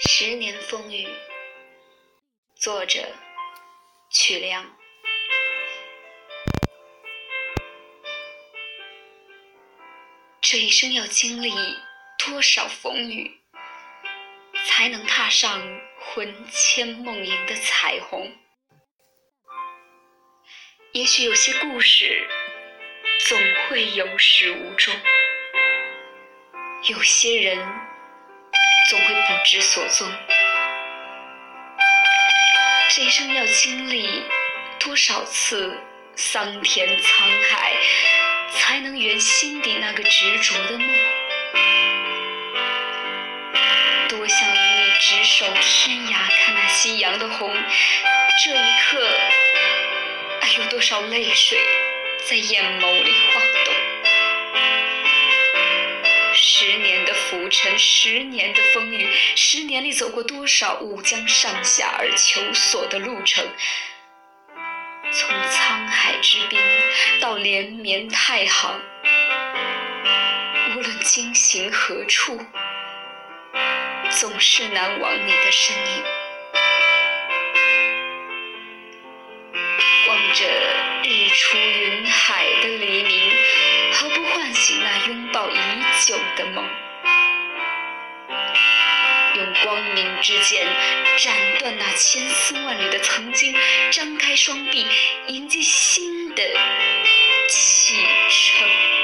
十年风雨，作者曲梁。这一生要经历多少风雨，才能踏上魂牵梦萦的彩虹？也许有些故事总会有始无终，有些人总会不知所踪。这一生要经历多少次桑田沧海，才能圆心底那个执着的梦？多想与你执手天涯，看那夕阳的红。这一刻。有多少泪水在眼眸里晃动？浮沉，十年的风雨，十年里走过多少乌江上下而求索的路程？从沧海之滨到连绵太行，无论经行何处，总是难忘你的身影。望着日出云海的黎明，何不唤醒那拥抱已久的梦。光明之剑斩断那千丝万缕的曾经，张开双臂迎接新的启程。